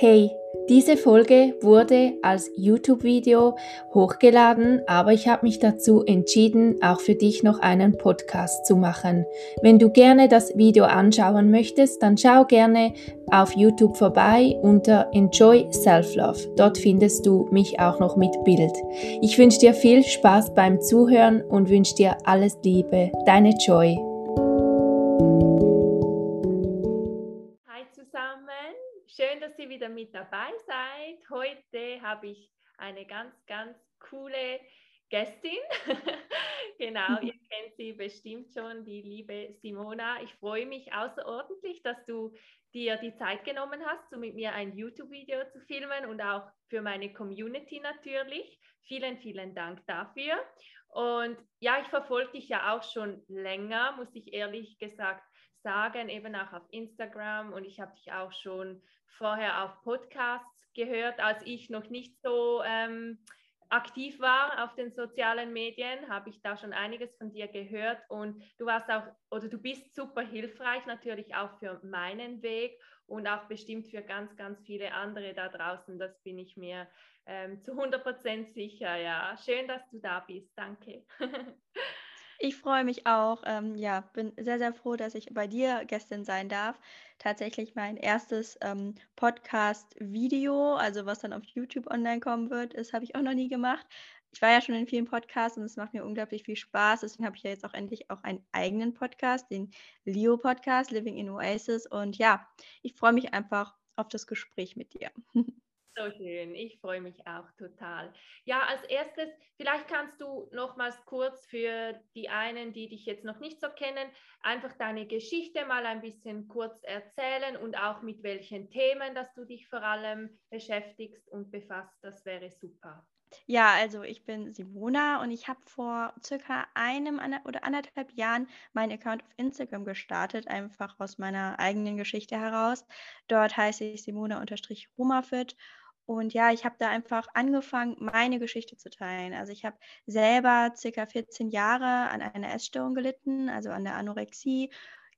Hey, diese Folge wurde als YouTube-Video hochgeladen, aber ich habe mich dazu entschieden, auch für dich noch einen Podcast zu machen. Wenn du gerne das Video anschauen möchtest, dann schau gerne auf YouTube vorbei unter Enjoy Self-Love. Dort findest du mich auch noch mit Bild. Ich wünsche dir viel Spaß beim Zuhören und wünsche dir alles Liebe. Deine Joy. Wieder mit dabei seid. Heute habe ich eine ganz, ganz coole Gästin. genau, ihr kennt sie bestimmt schon, die liebe Simona. Ich freue mich außerordentlich, dass du dir die Zeit genommen hast, so mit mir ein YouTube-Video zu filmen und auch für meine Community natürlich. Vielen, vielen Dank dafür. Und ja, ich verfolge dich ja auch schon länger, muss ich ehrlich gesagt sagen, eben auch auf Instagram und ich habe dich auch schon vorher auf Podcasts gehört, als ich noch nicht so ähm, aktiv war auf den sozialen Medien, habe ich da schon einiges von dir gehört und du warst auch oder du bist super hilfreich natürlich auch für meinen Weg und auch bestimmt für ganz, ganz viele andere da draußen. Das bin ich mir ähm, zu 100 Prozent sicher. Ja, schön, dass du da bist. Danke. Ich freue mich auch. Ähm, ja, bin sehr, sehr froh, dass ich bei dir gestern sein darf. Tatsächlich mein erstes ähm, Podcast-Video, also was dann auf YouTube online kommen wird, das habe ich auch noch nie gemacht. Ich war ja schon in vielen Podcasts und es macht mir unglaublich viel Spaß. Deswegen habe ich ja jetzt auch endlich auch einen eigenen Podcast, den Leo-Podcast, Living in Oasis. Und ja, ich freue mich einfach auf das Gespräch mit dir. So schön, ich freue mich auch total. Ja, als erstes, vielleicht kannst du nochmals kurz für die einen, die dich jetzt noch nicht so kennen, einfach deine Geschichte mal ein bisschen kurz erzählen und auch mit welchen Themen, dass du dich vor allem beschäftigst und befasst. Das wäre super. Ja, also ich bin Simona und ich habe vor circa einem oder anderthalb Jahren meinen Account auf Instagram gestartet, einfach aus meiner eigenen Geschichte heraus. Dort heiße ich Simona-Rumafit und ja, ich habe da einfach angefangen, meine Geschichte zu teilen. Also ich habe selber circa 14 Jahre an einer Essstörung gelitten, also an der Anorexie.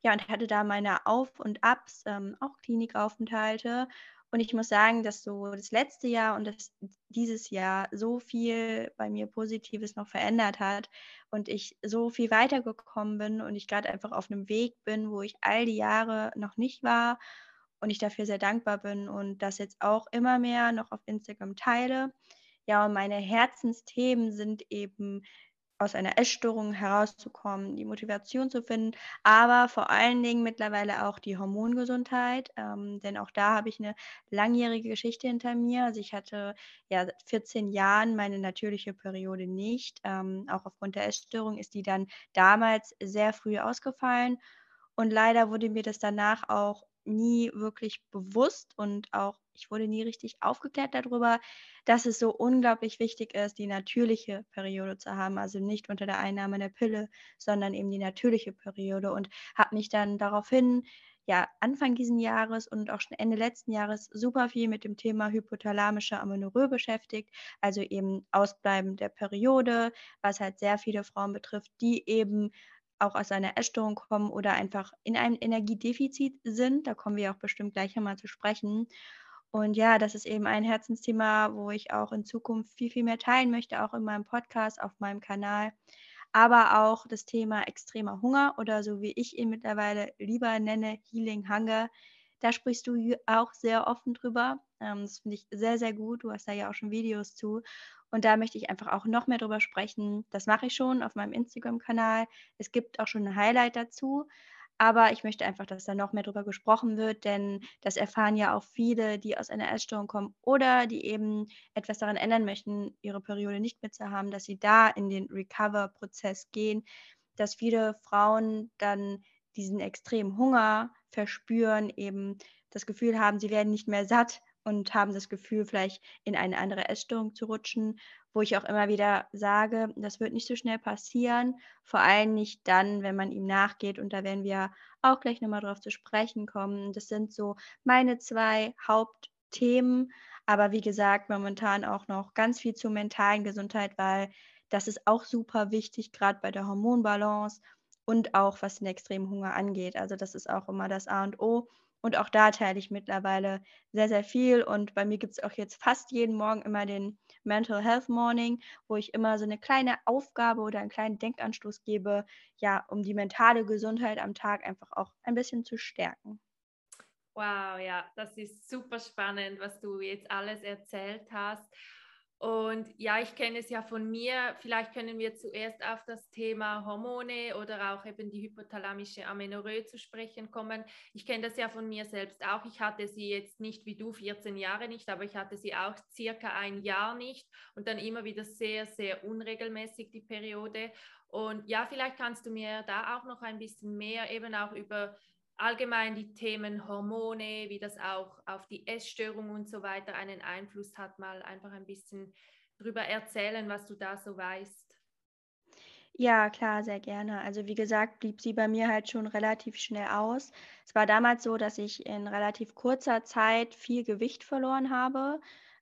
Ja, und hatte da meine Auf- und Abs, ähm, auch Klinikaufenthalte. Und ich muss sagen, dass so das letzte Jahr und das, dieses Jahr so viel bei mir Positives noch verändert hat und ich so viel weitergekommen bin und ich gerade einfach auf einem Weg bin, wo ich all die Jahre noch nicht war und ich dafür sehr dankbar bin und das jetzt auch immer mehr noch auf Instagram teile. Ja, und meine Herzensthemen sind eben aus einer Essstörung herauszukommen, die Motivation zu finden, aber vor allen Dingen mittlerweile auch die Hormongesundheit, ähm, denn auch da habe ich eine langjährige Geschichte hinter mir. Also ich hatte ja seit 14 Jahren meine natürliche Periode nicht. Ähm, auch aufgrund der Essstörung ist die dann damals sehr früh ausgefallen. Und leider wurde mir das danach auch nie wirklich bewusst und auch ich wurde nie richtig aufgeklärt darüber, dass es so unglaublich wichtig ist, die natürliche Periode zu haben, also nicht unter der Einnahme der Pille, sondern eben die natürliche Periode und habe mich dann daraufhin ja Anfang diesen Jahres und auch schon Ende letzten Jahres super viel mit dem Thema hypothalamische Amenorrhoe beschäftigt, also eben Ausbleiben der Periode, was halt sehr viele Frauen betrifft, die eben auch aus einer Essstörung kommen oder einfach in einem Energiedefizit sind. Da kommen wir auch bestimmt gleich einmal zu sprechen. Und ja, das ist eben ein Herzensthema, wo ich auch in Zukunft viel, viel mehr teilen möchte, auch in meinem Podcast, auf meinem Kanal. Aber auch das Thema extremer Hunger oder so wie ich ihn mittlerweile lieber nenne, Healing Hunger. Da sprichst du auch sehr offen drüber. Ähm, das finde ich sehr, sehr gut. Du hast da ja auch schon Videos zu. Und da möchte ich einfach auch noch mehr drüber sprechen. Das mache ich schon auf meinem Instagram-Kanal. Es gibt auch schon ein Highlight dazu. Aber ich möchte einfach, dass da noch mehr drüber gesprochen wird, denn das erfahren ja auch viele, die aus einer Essstörung kommen oder die eben etwas daran ändern möchten, ihre Periode nicht mehr zu haben, dass sie da in den Recover-Prozess gehen, dass viele Frauen dann diesen extremen Hunger verspüren, eben das Gefühl haben, sie werden nicht mehr satt und haben das Gefühl, vielleicht in eine andere Essstörung zu rutschen, wo ich auch immer wieder sage, das wird nicht so schnell passieren, vor allem nicht dann, wenn man ihm nachgeht. Und da werden wir auch gleich nochmal drauf zu sprechen kommen. Das sind so meine zwei Hauptthemen. Aber wie gesagt, momentan auch noch ganz viel zur mentalen Gesundheit, weil das ist auch super wichtig, gerade bei der Hormonbalance und auch was den extremen Hunger angeht. Also das ist auch immer das A und O Und auch da teile ich mittlerweile sehr, sehr viel. Und bei mir gibt es auch jetzt fast jeden Morgen immer den Mental Health Morning, wo ich immer so eine kleine Aufgabe oder einen kleinen Denkanstoß gebe, ja, um die mentale Gesundheit am Tag einfach auch ein bisschen zu stärken. Wow, ja, das ist super spannend, was du jetzt alles erzählt hast. Und ja, ich kenne es ja von mir. Vielleicht können wir zuerst auf das Thema Hormone oder auch eben die hypothalamische Amenorrhoe zu sprechen kommen. Ich kenne das ja von mir selbst auch. Ich hatte sie jetzt nicht wie du 14 Jahre nicht, aber ich hatte sie auch circa ein Jahr nicht und dann immer wieder sehr, sehr unregelmäßig die Periode. Und ja, vielleicht kannst du mir da auch noch ein bisschen mehr eben auch über allgemein die Themen Hormone, wie das auch auf die Essstörung und so weiter einen Einfluss hat, mal einfach ein bisschen drüber erzählen, was du da so weißt. Ja, klar, sehr gerne. Also wie gesagt, blieb sie bei mir halt schon relativ schnell aus. Es war damals so, dass ich in relativ kurzer Zeit viel Gewicht verloren habe.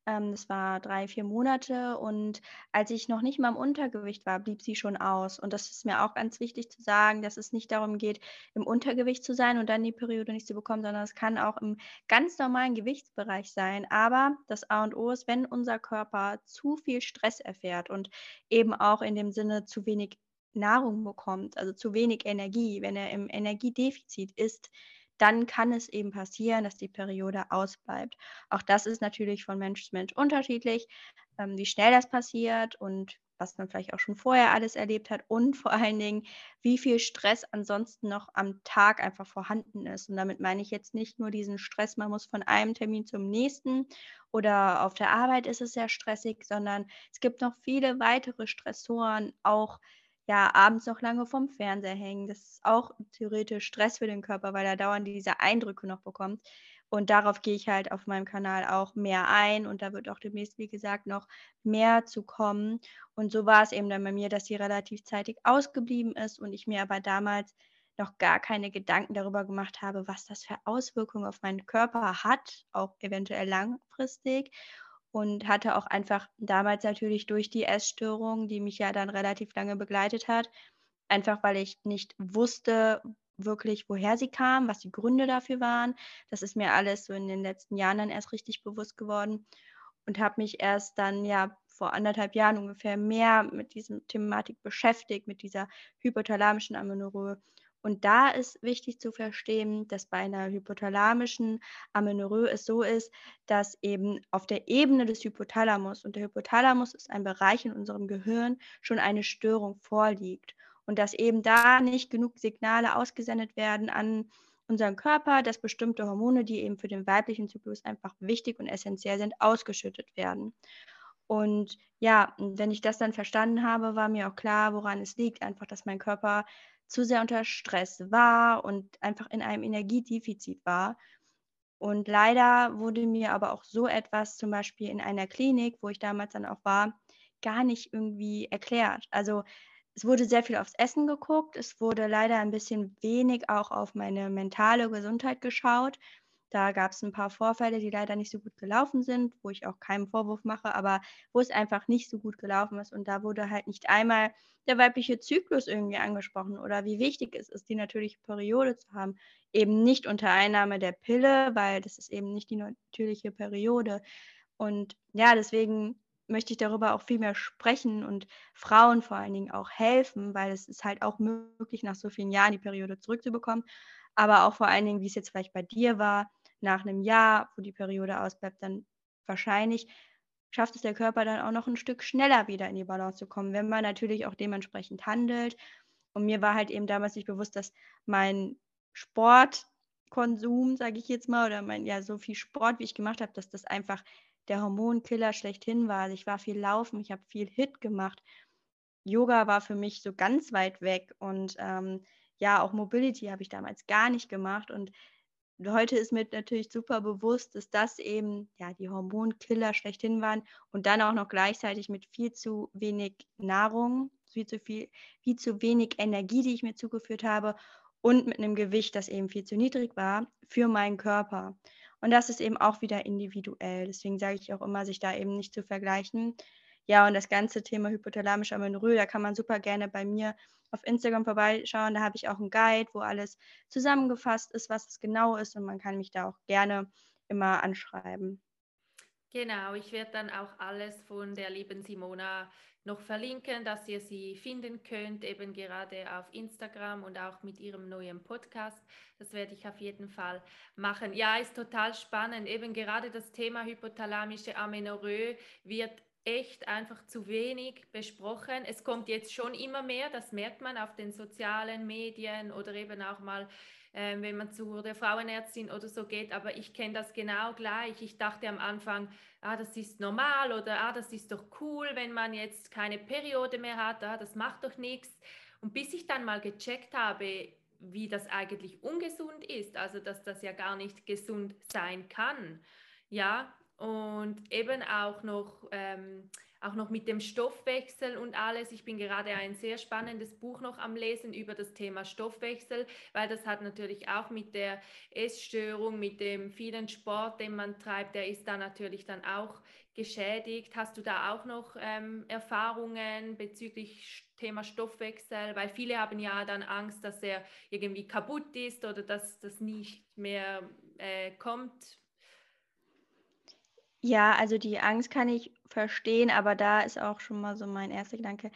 Ähm, das war drei, vier Monate und als ich noch nicht mal im Untergewicht war, blieb sie schon aus. Und das ist mir auch ganz wichtig zu sagen, dass es nicht darum geht, im Untergewicht zu sein und dann die Periode nicht zu bekommen, sondern es kann auch im ganz normalen Gewichtsbereich sein. Aber das A und O ist, wenn unser Körper zu viel Stress erfährt und eben auch in dem Sinne zu wenig Nahrung bekommt, also zu wenig Energie, wenn er im Energiedefizit ist, dann kann es eben passieren, dass die Periode ausbleibt. Auch das ist natürlich von Mensch zu Mensch unterschiedlich, ähm, wie schnell das passiert und was man vielleicht auch schon vorher alles erlebt hat und vor allen Dingen, wie viel Stress ansonsten noch am Tag einfach vorhanden ist. Und damit meine ich jetzt nicht nur diesen Stress, man muss von einem Termin zum nächsten oder auf der Arbeit ist es sehr stressig, sondern es gibt noch viele weitere Stressoren, auch ja, abends noch lange vorm Fernseher hängen. Das ist auch theoretisch Stress für den Körper, weil er dauernd diese Eindrücke noch bekommt. Und darauf gehe ich halt auf meinem Kanal auch mehr ein. Und da wird auch demnächst, wie gesagt, noch mehr zu kommen. Und so war es eben dann bei mir, dass sie relativ zeitig ausgeblieben ist und ich mir aber damals noch gar keine Gedanken darüber gemacht habe, was das für Auswirkungen auf meinen Körper hat, auch eventuell langfristig und hatte auch einfach damals natürlich durch die Essstörung, die mich ja dann relativ lange begleitet hat, einfach weil ich nicht wusste wirklich, woher sie kam, was die Gründe dafür waren. Das ist mir alles so in den letzten Jahren dann erst richtig bewusst geworden und habe mich erst dann ja vor anderthalb Jahren ungefähr mehr mit diesem Thematik beschäftigt, mit dieser hypothalamischen Amenorrhoe und da ist wichtig zu verstehen, dass bei einer hypothalamischen Amenorrhoe es so ist, dass eben auf der Ebene des Hypothalamus, und der Hypothalamus ist ein Bereich in unserem Gehirn, schon eine Störung vorliegt. Und dass eben da nicht genug Signale ausgesendet werden an unseren Körper, dass bestimmte Hormone, die eben für den weiblichen Zyklus einfach wichtig und essentiell sind, ausgeschüttet werden. Und ja, wenn ich das dann verstanden habe, war mir auch klar, woran es liegt. Einfach, dass mein Körper zu sehr unter Stress war und einfach in einem Energiedefizit war. Und leider wurde mir aber auch so etwas zum Beispiel in einer Klinik, wo ich damals dann auch war, gar nicht irgendwie erklärt. Also es wurde sehr viel aufs Essen geguckt, es wurde leider ein bisschen wenig auch auf meine mentale Gesundheit geschaut. Da gab es ein paar Vorfälle, die leider nicht so gut gelaufen sind, wo ich auch keinen Vorwurf mache, aber wo es einfach nicht so gut gelaufen ist. Und da wurde halt nicht einmal der weibliche Zyklus irgendwie angesprochen oder wie wichtig es ist, die natürliche Periode zu haben. Eben nicht unter Einnahme der Pille, weil das ist eben nicht die natürliche Periode. Und ja, deswegen möchte ich darüber auch viel mehr sprechen und Frauen vor allen Dingen auch helfen, weil es ist halt auch möglich, nach so vielen Jahren die Periode zurückzubekommen. Aber auch vor allen Dingen, wie es jetzt vielleicht bei dir war, nach einem Jahr, wo die Periode ausbleibt, dann wahrscheinlich schafft es der Körper dann auch noch ein Stück schneller wieder in die Balance zu kommen, wenn man natürlich auch dementsprechend handelt. Und mir war halt eben damals nicht bewusst, dass mein Sportkonsum, sage ich jetzt mal, oder mein, ja, so viel Sport, wie ich gemacht habe, dass das einfach der Hormonkiller schlechthin war. Also ich war viel laufen, ich habe viel Hit gemacht. Yoga war für mich so ganz weit weg und ähm, ja, auch Mobility habe ich damals gar nicht gemacht und heute ist mir natürlich super bewusst, dass das eben ja die Hormonkiller schlechthin waren und dann auch noch gleichzeitig mit viel zu wenig Nahrung, viel zu viel, viel zu wenig Energie, die ich mir zugeführt habe und mit einem Gewicht, das eben viel zu niedrig war für meinen Körper. Und das ist eben auch wieder individuell. Deswegen sage ich auch immer, sich da eben nicht zu vergleichen. Ja, und das ganze Thema hypothalamische Amenorrhoe, da kann man super gerne bei mir auf Instagram vorbeischauen. Da habe ich auch einen Guide, wo alles zusammengefasst ist, was es genau ist. Und man kann mich da auch gerne immer anschreiben. Genau, ich werde dann auch alles von der lieben Simona noch verlinken, dass ihr sie finden könnt, eben gerade auf Instagram und auch mit ihrem neuen Podcast. Das werde ich auf jeden Fall machen. Ja, ist total spannend. Eben gerade das Thema hypothalamische Amenorrhoe wird echt einfach zu wenig besprochen. Es kommt jetzt schon immer mehr, das merkt man auf den sozialen Medien oder eben auch mal äh, wenn man zu der Frauenärztin oder so geht, aber ich kenne das genau gleich. Ich dachte am Anfang, ah, das ist normal oder ah, das ist doch cool, wenn man jetzt keine Periode mehr hat, ah, das macht doch nichts. Und bis ich dann mal gecheckt habe, wie das eigentlich ungesund ist, also dass das ja gar nicht gesund sein kann, ja, und eben auch noch ähm, auch noch mit dem Stoffwechsel und alles. Ich bin gerade ein sehr spannendes Buch noch am Lesen über das Thema Stoffwechsel, weil das hat natürlich auch mit der Essstörung, mit dem vielen Sport, den man treibt, der ist da natürlich dann auch geschädigt. Hast du da auch noch ähm, Erfahrungen bezüglich Thema Stoffwechsel? Weil viele haben ja dann Angst, dass er irgendwie kaputt ist oder dass das nicht mehr äh, kommt. Ja, also die Angst kann ich verstehen, aber da ist auch schon mal so mein erster Gedanke,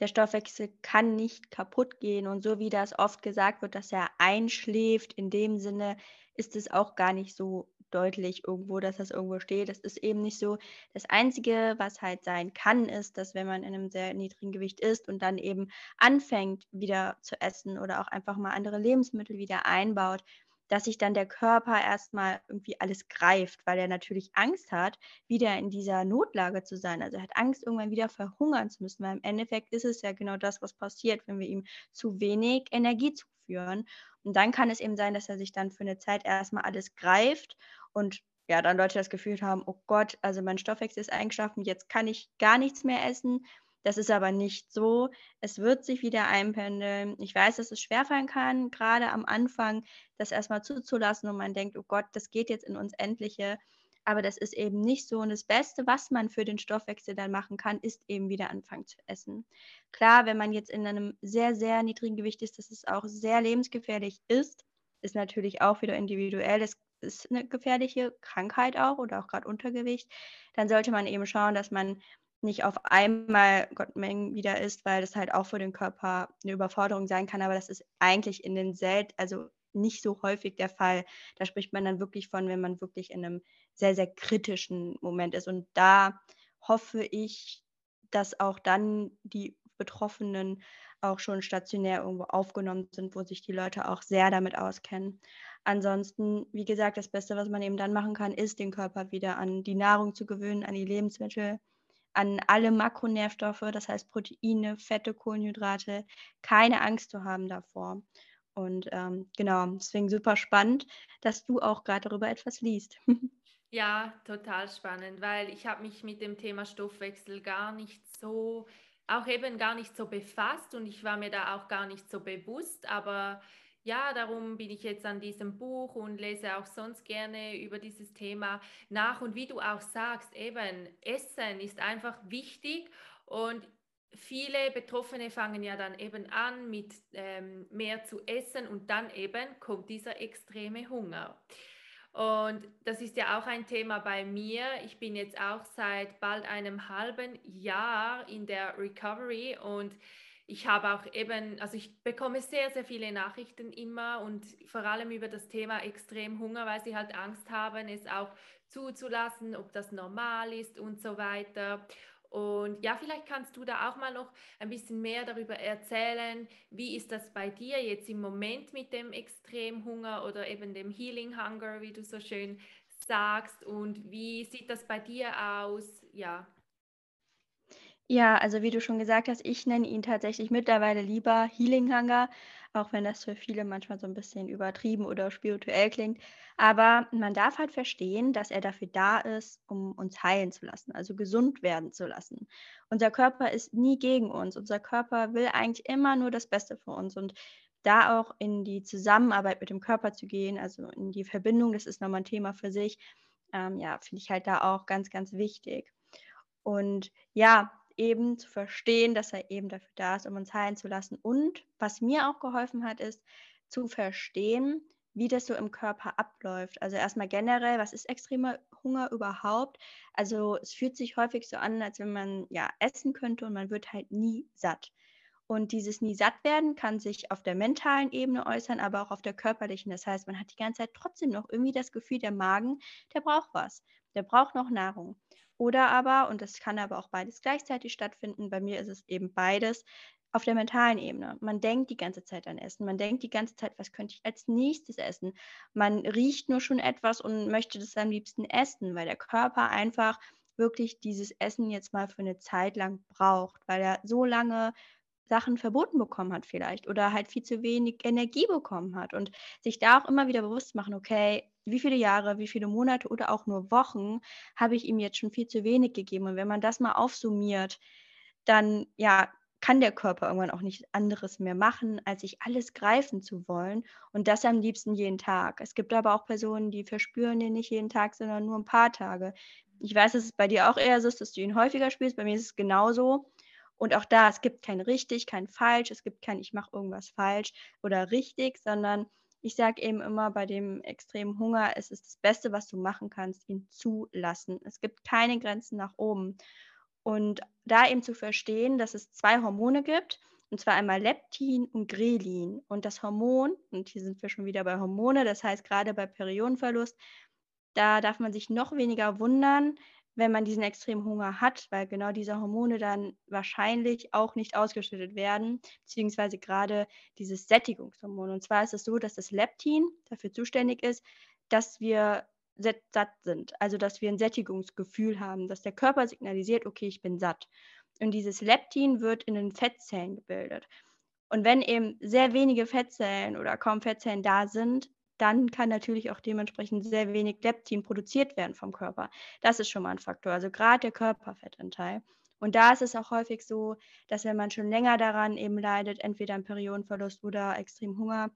der Stoffwechsel kann nicht kaputt gehen. Und so wie das oft gesagt wird, dass er einschläft, in dem Sinne ist es auch gar nicht so deutlich irgendwo, dass das irgendwo steht. Das ist eben nicht so. Das Einzige, was halt sein kann, ist, dass wenn man in einem sehr niedrigen Gewicht ist und dann eben anfängt, wieder zu essen oder auch einfach mal andere Lebensmittel wieder einbaut, dass sich dann der Körper erstmal irgendwie alles greift, weil er natürlich Angst hat, wieder in dieser Notlage zu sein. Also er hat Angst, irgendwann wieder verhungern zu müssen, weil im Endeffekt ist es ja genau das, was passiert, wenn wir ihm zu wenig Energie zuführen. Und dann kann es eben sein, dass er sich dann für eine Zeit erstmal alles greift und ja, dann Leute das Gefühl haben, oh Gott, also mein Stoffwechsel ist eingeschlafen, jetzt kann ich gar nichts mehr essen. Das ist aber nicht so. Es wird sich wieder einpendeln. Ich weiß, dass es schwerfallen kann, gerade am Anfang das erstmal zuzulassen und man denkt, oh Gott, das geht jetzt in uns Endliche. Aber das ist eben nicht so. Und das Beste, was man für den Stoffwechsel dann machen kann, ist eben wieder anfangen zu essen. Klar, wenn man jetzt in einem sehr, sehr niedrigen Gewicht ist, dass es auch sehr lebensgefährlich ist, ist natürlich auch wieder individuell. Es ist eine gefährliche Krankheit auch oder auch gerade Untergewicht. Dann sollte man eben schauen, dass man nicht auf einmal Gottmengen wieder isst, weil das halt auch für den Körper eine Überforderung sein kann. Aber das ist eigentlich in den selten, also nicht so häufig der Fall. Da spricht man dann wirklich von, wenn man wirklich in einem sehr, sehr kritischen Moment ist. Und da hoffe ich, dass auch dann die Betroffenen auch schon stationär irgendwo aufgenommen sind, wo sich die Leute auch sehr damit auskennen. Ansonsten, wie gesagt, das Beste, was man eben dann machen kann, ist, den Körper wieder an die Nahrung zu gewöhnen, an die Lebensmittel an alle Makronährstoffe, das heißt Proteine, Fette, Kohlenhydrate, keine Angst zu haben davor. Und ähm, genau, deswegen super spannend, dass du auch gerade darüber etwas liest. ja, total spannend, weil ich habe mich mit dem Thema Stoffwechsel gar nicht so, auch eben gar nicht so befasst und ich war mir da auch gar nicht so bewusst, aber ja, darum bin ich jetzt an diesem Buch und lese auch sonst gerne über dieses Thema nach. Und wie du auch sagst, eben, Essen ist einfach wichtig und viele Betroffene fangen ja dann eben an mit ähm, mehr zu essen und dann eben kommt dieser extreme Hunger. Und das ist ja auch ein Thema bei mir. Ich bin jetzt auch seit bald einem halben Jahr in der Recovery und ich habe auch eben, also ich bekomme sehr, sehr viele Nachrichten immer und vor allem über das Thema extrem Hunger, weil sie halt Angst haben, es auch zuzulassen, ob das normal ist und so weiter. Und ja, vielleicht kannst du da auch mal noch ein bisschen mehr darüber erzählen. Wie ist das bei dir jetzt im Moment mit dem Extremhunger oder eben dem Healing Hunger, wie du so schön sagst? Und wie sieht das bei dir aus? Ja. Ja, also wie du schon gesagt hast, ich nenne ihn tatsächlich mittlerweile lieber Healing Hunger, auch wenn das für viele manchmal so ein bisschen übertrieben oder spirituell klingt. Aber man darf halt verstehen, dass er dafür da ist, um uns heilen zu lassen, also gesund werden zu lassen. Unser Körper ist nie gegen uns. Unser Körper will eigentlich immer nur das Beste für uns. Und da auch in die Zusammenarbeit mit dem Körper zu gehen, also in die Verbindung, das ist nochmal ein Thema für sich, ähm, ja, finde ich halt da auch ganz, ganz wichtig. Und ja, eben zu verstehen, dass er eben dafür da ist, um uns heilen zu lassen. Und was mir auch geholfen hat, ist zu verstehen, wie das so im Körper abläuft. Also erstmal generell, was ist extremer Hunger überhaupt? Also es fühlt sich häufig so an, als wenn man ja essen könnte und man wird halt nie satt. Und dieses nie satt werden kann sich auf der mentalen Ebene äußern, aber auch auf der körperlichen. Das heißt, man hat die ganze Zeit trotzdem noch irgendwie das Gefühl, der Magen, der braucht was. Der braucht noch Nahrung. Oder aber, und das kann aber auch beides gleichzeitig stattfinden, bei mir ist es eben beides, auf der mentalen Ebene. Man denkt die ganze Zeit an Essen. Man denkt die ganze Zeit, was könnte ich als nächstes essen? Man riecht nur schon etwas und möchte das am liebsten essen, weil der Körper einfach wirklich dieses Essen jetzt mal für eine Zeit lang braucht, weil er so lange Sachen verboten bekommen hat vielleicht oder halt viel zu wenig Energie bekommen hat und sich da auch immer wieder bewusst machen, okay, wie viele Jahre, wie viele Monate oder auch nur Wochen habe ich ihm jetzt schon viel zu wenig gegeben und wenn man das mal aufsummiert, dann ja, kann der Körper irgendwann auch nichts anderes mehr machen, als sich alles greifen zu wollen und das am liebsten jeden Tag. Es gibt aber auch Personen, die verspüren den nicht jeden Tag, sondern nur ein paar Tage. Ich weiß, dass es bei dir auch eher so ist, dass du ihn häufiger spielst. Bei mir ist es genauso. Und auch da, es gibt kein richtig, kein falsch, es gibt kein ich mache irgendwas falsch oder richtig, sondern ich sage eben immer, bei dem extremen Hunger, es ist das Beste, was du machen kannst, ihn zulassen. Es gibt keine Grenzen nach oben. Und da eben zu verstehen, dass es zwei Hormone gibt, und zwar einmal Leptin und Grelin. Und das Hormon, und hier sind wir schon wieder bei Hormone, das heißt gerade bei Periodenverlust, da darf man sich noch weniger wundern, wenn man diesen extremen Hunger hat, weil genau diese Hormone dann wahrscheinlich auch nicht ausgeschüttet werden, beziehungsweise gerade dieses Sättigungshormon. Und zwar ist es so, dass das Leptin dafür zuständig ist, dass wir satt sind, also dass wir ein Sättigungsgefühl haben, dass der Körper signalisiert, okay, ich bin satt. Und dieses Leptin wird in den Fettzellen gebildet. Und wenn eben sehr wenige Fettzellen oder kaum Fettzellen da sind, dann kann natürlich auch dementsprechend sehr wenig Leptin produziert werden vom Körper. Das ist schon mal ein Faktor, also gerade der Körperfettanteil. Und da ist es auch häufig so, dass wenn man schon länger daran eben leidet, entweder an Periodenverlust oder extrem Hunger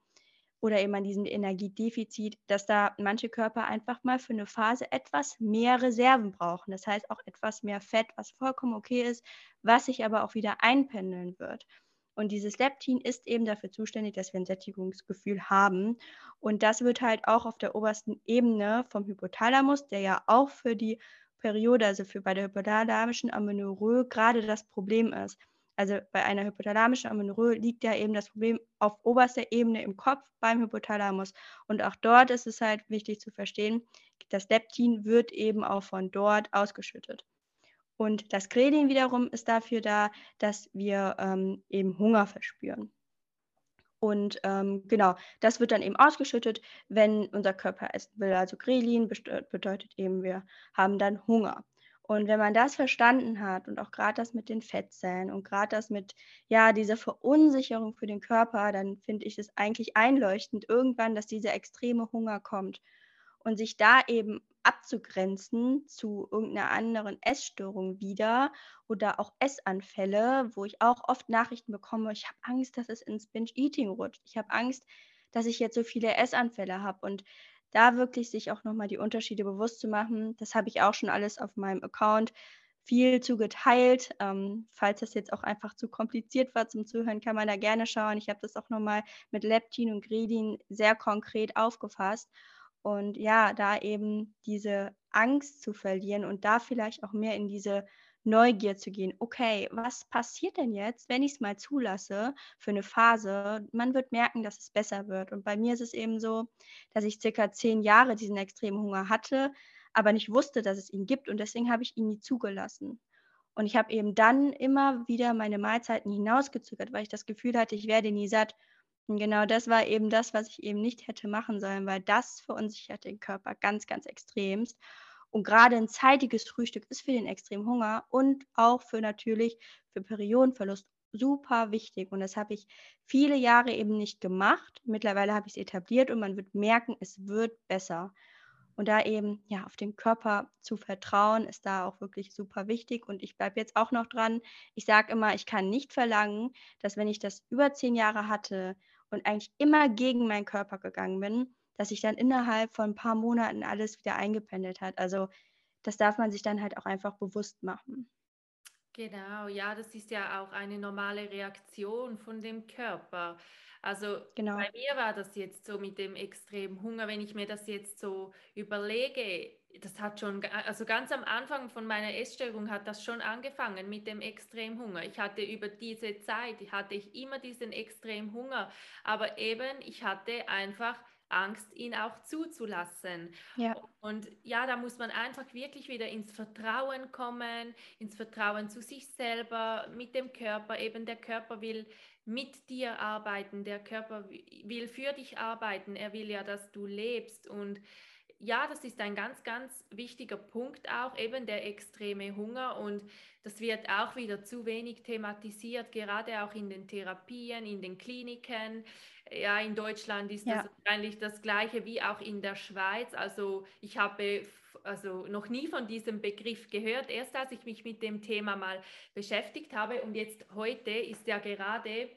oder eben an diesem Energiedefizit, dass da manche Körper einfach mal für eine Phase etwas mehr Reserven brauchen. Das heißt auch etwas mehr Fett, was vollkommen okay ist, was sich aber auch wieder einpendeln wird. Und dieses Leptin ist eben dafür zuständig, dass wir ein Sättigungsgefühl haben. Und das wird halt auch auf der obersten Ebene vom Hypothalamus, der ja auch für die Periode, also für bei der hypothalamischen Amenorrhoe gerade das Problem ist. Also bei einer hypothalamischen Amenorrhoe liegt ja eben das Problem auf oberster Ebene im Kopf beim Hypothalamus. Und auch dort ist es halt wichtig zu verstehen, das Leptin wird eben auch von dort ausgeschüttet. Und das Grelin wiederum ist dafür da, dass wir ähm, eben Hunger verspüren. Und ähm, genau, das wird dann eben ausgeschüttet, wenn unser Körper essen will. Also Grelin bedeutet eben, wir haben dann Hunger. Und wenn man das verstanden hat und auch gerade das mit den Fettzellen und gerade das mit, ja, dieser Verunsicherung für den Körper, dann finde ich es eigentlich einleuchtend irgendwann, dass dieser extreme Hunger kommt und sich da eben abzugrenzen zu irgendeiner anderen Essstörung wieder oder auch Essanfälle, wo ich auch oft Nachrichten bekomme, ich habe Angst, dass es ins Binge-Eating rutscht. Ich habe Angst, dass ich jetzt so viele Essanfälle habe und da wirklich sich auch nochmal die Unterschiede bewusst zu machen. Das habe ich auch schon alles auf meinem Account viel zu geteilt. Ähm, falls das jetzt auch einfach zu kompliziert war zum Zuhören, kann man da gerne schauen. Ich habe das auch nochmal mit Leptin und Gredin sehr konkret aufgefasst. Und ja, da eben diese Angst zu verlieren und da vielleicht auch mehr in diese Neugier zu gehen. Okay, was passiert denn jetzt, wenn ich es mal zulasse für eine Phase? Man wird merken, dass es besser wird. Und bei mir ist es eben so, dass ich circa zehn Jahre diesen extremen Hunger hatte, aber nicht wusste, dass es ihn gibt. Und deswegen habe ich ihn nie zugelassen. Und ich habe eben dann immer wieder meine Mahlzeiten hinausgezögert, weil ich das Gefühl hatte, ich werde nie satt. Und genau das war eben das, was ich eben nicht hätte machen sollen, weil das verunsichert den Körper ganz, ganz extremst. Und gerade ein zeitiges Frühstück ist für den extremen Hunger und auch für natürlich für Periodenverlust super wichtig. Und das habe ich viele Jahre eben nicht gemacht. Mittlerweile habe ich es etabliert und man wird merken, es wird besser. Und da eben ja auf den Körper zu vertrauen, ist da auch wirklich super wichtig. Und ich bleibe jetzt auch noch dran. Ich sage immer, ich kann nicht verlangen, dass wenn ich das über zehn Jahre hatte und eigentlich immer gegen meinen Körper gegangen bin, dass sich dann innerhalb von ein paar Monaten alles wieder eingependelt hat. Also das darf man sich dann halt auch einfach bewusst machen. Genau, ja, das ist ja auch eine normale Reaktion von dem Körper. Also Genau. bei mir war das jetzt so mit dem extremen Hunger, wenn ich mir das jetzt so überlege, das hat schon, also ganz am Anfang von meiner Essstörung hat das schon angefangen mit dem Extremhunger. Ich hatte über diese Zeit, hatte ich immer diesen Extremhunger, aber eben ich hatte einfach Angst, ihn auch zuzulassen. Ja. Und ja, da muss man einfach wirklich wieder ins Vertrauen kommen, ins Vertrauen zu sich selber, mit dem Körper. Eben der Körper will mit dir arbeiten, der Körper will für dich arbeiten, er will ja, dass du lebst. Und ja, das ist ein ganz, ganz wichtiger Punkt auch, eben der extreme Hunger. Und das wird auch wieder zu wenig thematisiert, gerade auch in den Therapien, in den Kliniken. Ja, in Deutschland ist ja. das eigentlich das gleiche wie auch in der Schweiz. Also ich habe also noch nie von diesem Begriff gehört, erst als ich mich mit dem Thema mal beschäftigt habe. Und jetzt heute ist ja gerade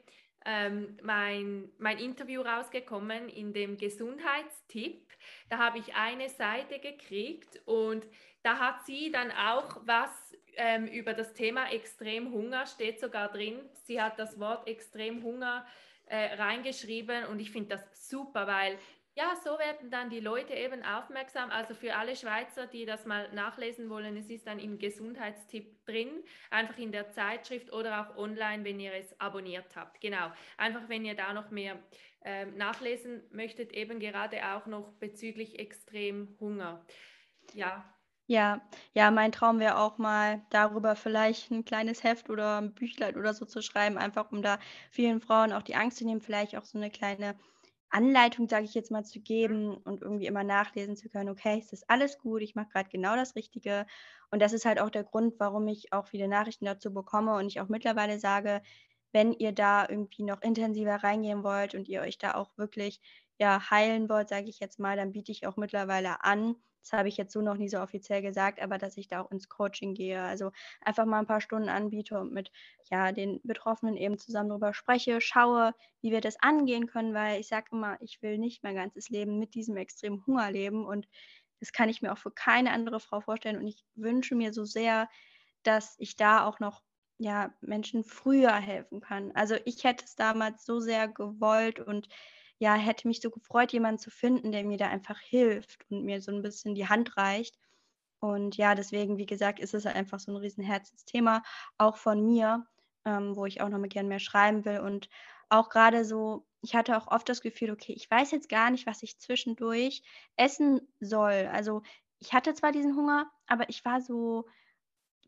ähm, mein, mein Interview rausgekommen in dem Gesundheitstipp. Da habe ich eine Seite gekriegt und da hat sie dann auch was ähm, über das Thema Extremhunger, steht sogar drin. Sie hat das Wort Extremhunger äh, reingeschrieben und ich finde das super, weil ja, so werden dann die Leute eben aufmerksam. Also für alle Schweizer, die das mal nachlesen wollen, es ist dann im Gesundheitstipp drin, einfach in der Zeitschrift oder auch online, wenn ihr es abonniert habt. Genau, einfach wenn ihr da noch mehr äh, nachlesen möchtet, eben gerade auch noch bezüglich extrem Hunger. Ja. Ja, ja, mein Traum wäre auch mal darüber vielleicht ein kleines Heft oder ein Büchlein oder so zu schreiben, einfach um da vielen Frauen auch die Angst zu nehmen, vielleicht auch so eine kleine Anleitung, sage ich jetzt mal, zu geben und irgendwie immer nachlesen zu können, okay, es ist alles gut, ich mache gerade genau das Richtige. Und das ist halt auch der Grund, warum ich auch viele Nachrichten dazu bekomme und ich auch mittlerweile sage, wenn ihr da irgendwie noch intensiver reingehen wollt und ihr euch da auch wirklich ja heilen wollt, sage ich jetzt mal, dann biete ich auch mittlerweile an, das habe ich jetzt so noch nie so offiziell gesagt, aber dass ich da auch ins Coaching gehe. Also einfach mal ein paar Stunden anbiete und mit ja, den Betroffenen eben zusammen darüber spreche, schaue, wie wir das angehen können, weil ich sage immer, ich will nicht mein ganzes Leben mit diesem extremen Hunger leben und das kann ich mir auch für keine andere Frau vorstellen und ich wünsche mir so sehr, dass ich da auch noch ja, Menschen früher helfen kann. Also ich hätte es damals so sehr gewollt und ja, hätte mich so gefreut, jemanden zu finden, der mir da einfach hilft und mir so ein bisschen die Hand reicht. Und ja, deswegen, wie gesagt, ist es einfach so ein riesen Herzensthema, auch von mir, ähm, wo ich auch noch mal gern mehr schreiben will. Und auch gerade so, ich hatte auch oft das Gefühl, okay, ich weiß jetzt gar nicht, was ich zwischendurch essen soll. Also ich hatte zwar diesen Hunger, aber ich war so,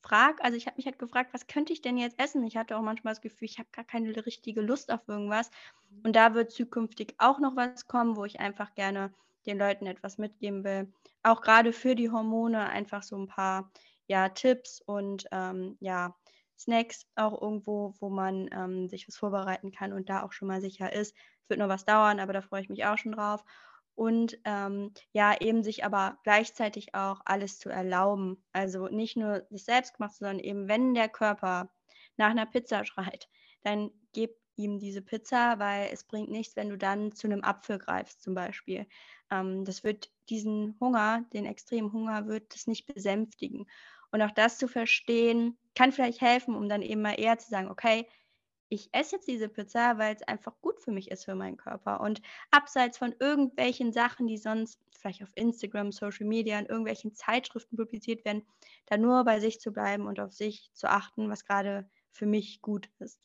frage, also ich habe mich halt gefragt, was könnte ich denn jetzt essen? Ich hatte auch manchmal das Gefühl, ich habe gar keine richtige Lust auf irgendwas. Und da wird zukünftig auch noch was kommen, wo ich einfach gerne den Leuten etwas mitgeben will. Auch gerade für die Hormone einfach so ein paar ja, Tipps und ähm, ja, Snacks auch irgendwo, wo man ähm, sich was vorbereiten kann und da auch schon mal sicher ist. Es wird noch was dauern, aber da freue ich mich auch schon drauf und ähm, ja, eben sich aber gleichzeitig auch alles zu erlauben. Also nicht nur sich selbst gemacht, sondern eben, wenn der Körper nach einer Pizza schreit, dann gib ihm diese Pizza, weil es bringt nichts, wenn du dann zu einem Apfel greifst zum Beispiel. Ähm, das wird diesen Hunger, den extremen Hunger, wird das nicht besänftigen. Und auch das zu verstehen, kann vielleicht helfen, um dann eben mal eher zu sagen, okay, ich esse jetzt diese Pizza, weil es einfach gut für mich ist, für meinen Körper. Und abseits von irgendwelchen Sachen, die sonst vielleicht auf Instagram, Social Media, in irgendwelchen Zeitschriften publiziert werden, da nur bei sich zu bleiben und auf sich zu achten, was gerade für mich gut ist.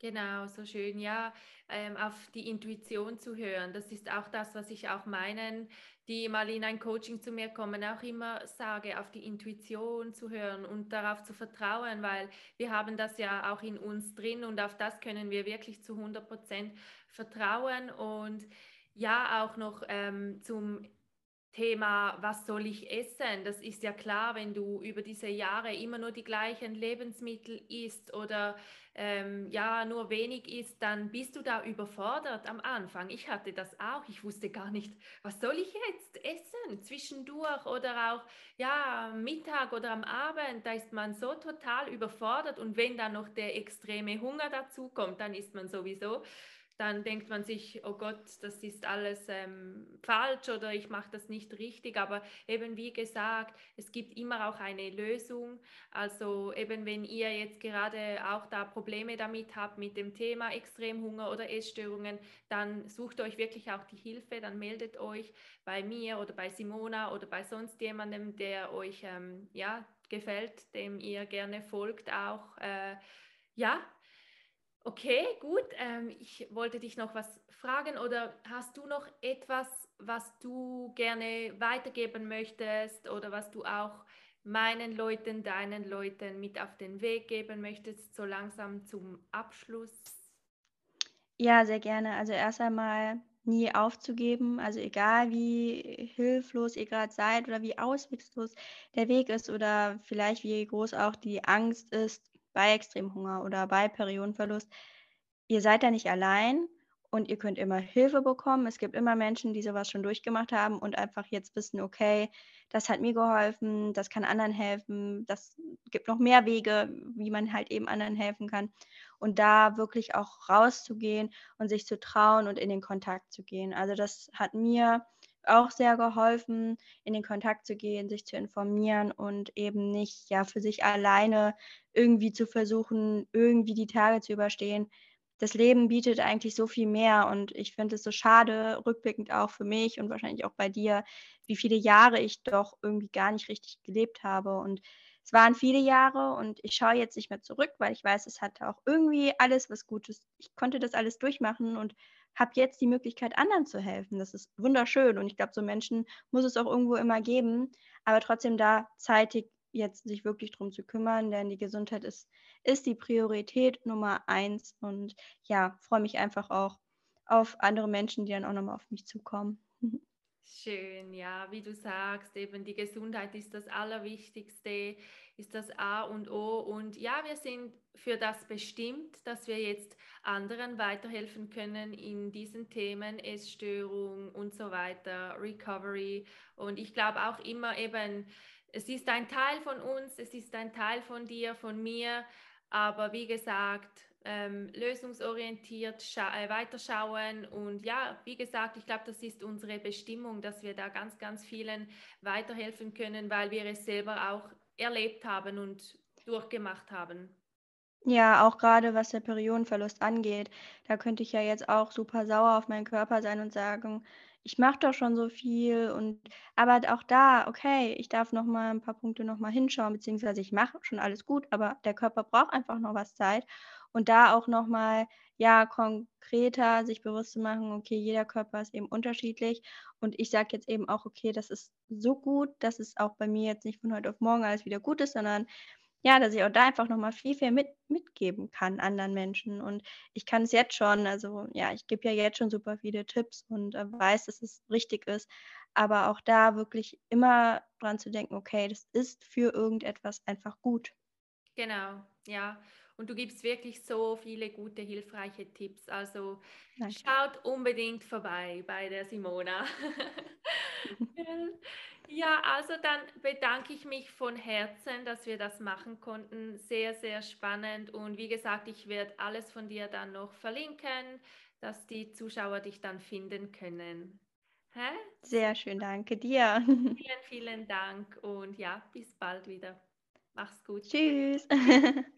Genau, so schön, ja, ähm, auf die Intuition zu hören. Das ist auch das, was ich auch meinen, die mal in ein Coaching zu mir kommen, auch immer sage, auf die Intuition zu hören und darauf zu vertrauen, weil wir haben das ja auch in uns drin und auf das können wir wirklich zu 100 Prozent vertrauen und ja, auch noch ähm, zum Thema, was soll ich essen? Das ist ja klar, wenn du über diese Jahre immer nur die gleichen Lebensmittel isst oder ähm, ja nur wenig isst, dann bist du da überfordert am Anfang. Ich hatte das auch. Ich wusste gar nicht, was soll ich jetzt essen zwischendurch oder auch ja Mittag oder am Abend. Da ist man so total überfordert und wenn dann noch der extreme Hunger dazu kommt, dann ist man sowieso dann denkt man sich, oh Gott, das ist alles ähm, falsch oder ich mache das nicht richtig. Aber eben wie gesagt, es gibt immer auch eine Lösung. Also eben wenn ihr jetzt gerade auch da Probleme damit habt mit dem Thema Extremhunger oder Essstörungen, dann sucht euch wirklich auch die Hilfe, dann meldet euch bei mir oder bei Simona oder bei sonst jemandem, der euch ähm, ja, gefällt, dem ihr gerne folgt auch. Äh, ja, Okay, gut. Ähm, ich wollte dich noch was fragen oder hast du noch etwas, was du gerne weitergeben möchtest oder was du auch meinen Leuten, deinen Leuten mit auf den Weg geben möchtest, so langsam zum Abschluss? Ja, sehr gerne. Also erst einmal nie aufzugeben. Also egal wie hilflos ihr gerade seid oder wie ausweglos der Weg ist oder vielleicht wie groß auch die Angst ist, bei Extremhunger oder bei Periodenverlust, ihr seid da nicht allein und ihr könnt immer Hilfe bekommen. Es gibt immer Menschen, die sowas schon durchgemacht haben und einfach jetzt wissen, okay, das hat mir geholfen, das kann anderen helfen, das gibt noch mehr Wege, wie man halt eben anderen helfen kann. Und da wirklich auch rauszugehen und sich zu trauen und in den Kontakt zu gehen. Also das hat mir auch sehr geholfen, in den Kontakt zu gehen, sich zu informieren und eben nicht ja für sich alleine irgendwie zu versuchen, irgendwie die Tage zu überstehen. Das Leben bietet eigentlich so viel mehr und ich finde es so schade, rückblickend auch für mich und wahrscheinlich auch bei dir, wie viele Jahre ich doch irgendwie gar nicht richtig gelebt habe. Und es waren viele Jahre und ich schaue jetzt nicht mehr zurück, weil ich weiß, es hatte auch irgendwie alles was Gutes. Ich konnte das alles durchmachen und habe jetzt die Möglichkeit, anderen zu helfen. Das ist wunderschön und ich glaube, so Menschen muss es auch irgendwo immer geben, aber trotzdem da zeitig jetzt sich wirklich drum zu kümmern, denn die Gesundheit ist, ist die Priorität Nummer eins und ja, freue mich einfach auch auf andere Menschen, die dann auch nochmal auf mich zukommen. Schön, ja, wie du sagst, eben die Gesundheit ist das Allerwichtigste, ist das A und O. Und ja, wir sind für das bestimmt, dass wir jetzt anderen weiterhelfen können in diesen Themen, Essstörung und so weiter, Recovery. Und ich glaube auch immer eben, es ist ein Teil von uns, es ist ein Teil von dir, von mir. Aber wie gesagt, ähm, lösungsorientiert äh, weiterschauen. Und ja, wie gesagt, ich glaube, das ist unsere Bestimmung, dass wir da ganz, ganz vielen weiterhelfen können, weil wir es selber auch erlebt haben und durchgemacht haben. Ja, auch gerade was der Periodenverlust angeht, da könnte ich ja jetzt auch super sauer auf meinen Körper sein und sagen, ich mache doch schon so viel und aber auch da, okay, ich darf noch mal ein paar Punkte noch mal hinschauen, beziehungsweise ich mache schon alles gut, aber der Körper braucht einfach noch was Zeit und da auch noch mal, ja, konkreter sich bewusst zu machen, okay, jeder Körper ist eben unterschiedlich und ich sage jetzt eben auch, okay, das ist so gut, dass es auch bei mir jetzt nicht von heute auf morgen alles wieder gut ist, sondern ja, dass ich auch da einfach noch mal viel, viel mit mitgeben kann anderen Menschen und ich kann es jetzt schon also, ja, ich gebe ja jetzt schon super viele Tipps und, äh, weiß, dass es richtig ist, aber auch da wirklich immer dran zu denken: „Okay, das ist für irgendetwas einfach gut.“ Genau, ja. Und du gibst wirklich so viele gute, hilfreiche Tipps. Also Danke. schaut unbedingt vorbei bei der Simona. ja, also dann bedanke ich mich von Herzen, dass wir das machen konnten. Sehr, sehr spannend. Und wie gesagt, ich werde alles von dir dann noch verlinken, dass die Zuschauer dich dann finden können. Hä? Sehr schön, danke dir. Vielen, vielen Dank und ja, bis bald wieder. Mach's gut. Tschüss.